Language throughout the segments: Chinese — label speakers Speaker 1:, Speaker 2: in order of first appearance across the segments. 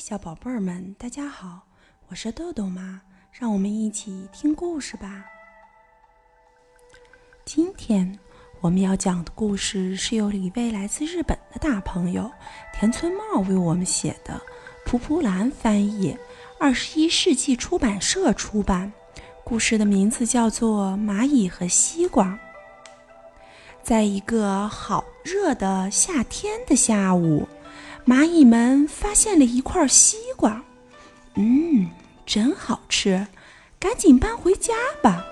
Speaker 1: 小宝贝儿们，大家好，我是豆豆妈，让我们一起听故事吧。今天我们要讲的故事是由一位来自日本的大朋友田村茂为我们写的，蒲蒲兰翻译，二十一世纪出版社出版。故事的名字叫做《蚂蚁和西瓜》。在一个好热的夏天的下午。蚂蚁们发现了一块西瓜，嗯，真好吃，赶紧搬回家吧。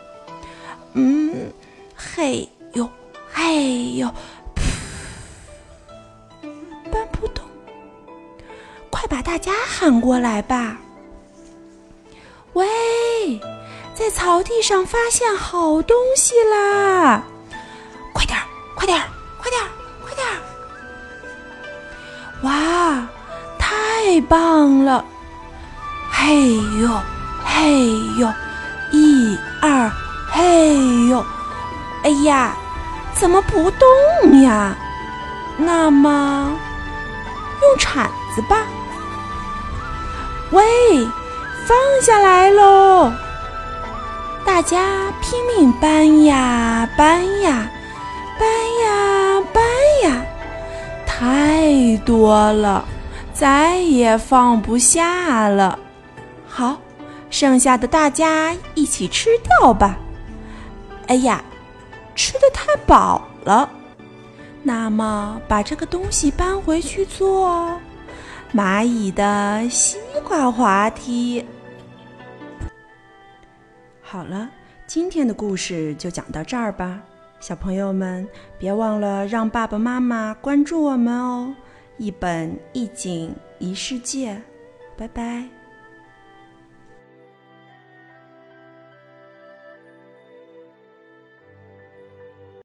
Speaker 1: 嗯，嘿呦，嘿呦，搬不动，快把大家喊过来吧。喂，在草地上发现好东西啦！快点儿，快点儿，快点儿！太棒了！嘿呦，嘿呦，一二，嘿呦！哎呀，怎么不动呀？那么，用铲子吧。喂，放下来喽！大家拼命搬呀搬呀，搬呀搬呀。太多了，再也放不下了。好，剩下的大家一起吃掉吧。哎呀，吃的太饱了。那么，把这个东西搬回去做蚂蚁的西瓜滑梯。好了，今天的故事就讲到这儿吧。小朋友们，别忘了让爸爸妈妈关注我们哦！一本一景一世界，拜拜。